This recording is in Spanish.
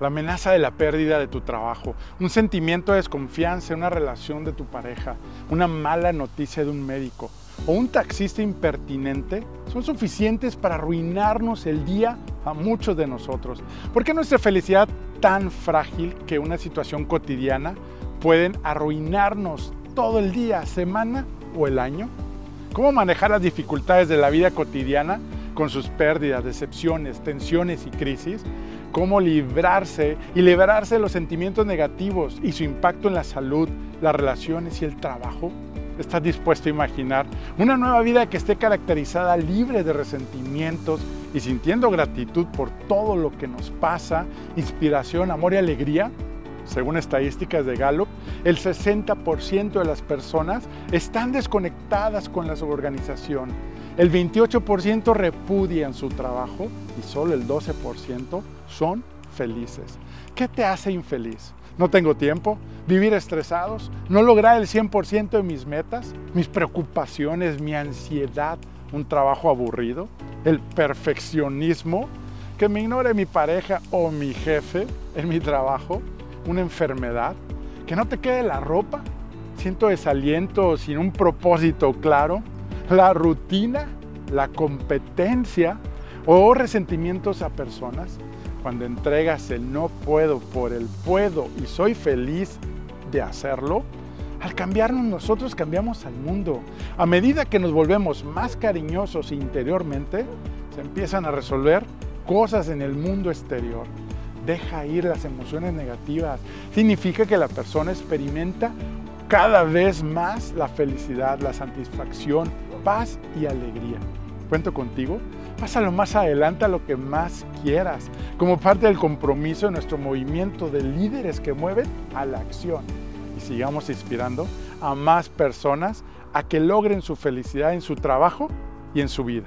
la amenaza de la pérdida de tu trabajo, un sentimiento de desconfianza en una relación de tu pareja, una mala noticia de un médico o un taxista impertinente son suficientes para arruinarnos el día a muchos de nosotros. ¿Por qué nuestra felicidad tan frágil que una situación cotidiana pueden arruinarnos todo el día, semana o el año? ¿Cómo manejar las dificultades de la vida cotidiana con sus pérdidas, decepciones, tensiones y crisis? Cómo librarse y liberarse de los sentimientos negativos y su impacto en la salud, las relaciones y el trabajo. ¿Estás dispuesto a imaginar una nueva vida que esté caracterizada libre de resentimientos y sintiendo gratitud por todo lo que nos pasa, inspiración, amor y alegría? Según estadísticas de Gallup, el 60% de las personas están desconectadas con la organización. El 28% repudian su trabajo y solo el 12% son felices. ¿Qué te hace infeliz? No tengo tiempo, vivir estresados, no lograr el 100% de mis metas, mis preocupaciones, mi ansiedad, un trabajo aburrido, el perfeccionismo, que me ignore mi pareja o mi jefe en mi trabajo, una enfermedad, que no te quede la ropa, siento desaliento sin un propósito claro, la rutina, la competencia o resentimientos a personas. Cuando entregas el no puedo por el puedo y soy feliz de hacerlo, al cambiarnos nosotros cambiamos al mundo. A medida que nos volvemos más cariñosos interiormente, se empiezan a resolver cosas en el mundo exterior deja ir las emociones negativas. Significa que la persona experimenta cada vez más la felicidad, la satisfacción, paz y alegría. Cuento contigo. Pásalo más adelante a lo que más quieras, como parte del compromiso de nuestro movimiento de líderes que mueven a la acción. Y sigamos inspirando a más personas a que logren su felicidad en su trabajo y en su vida.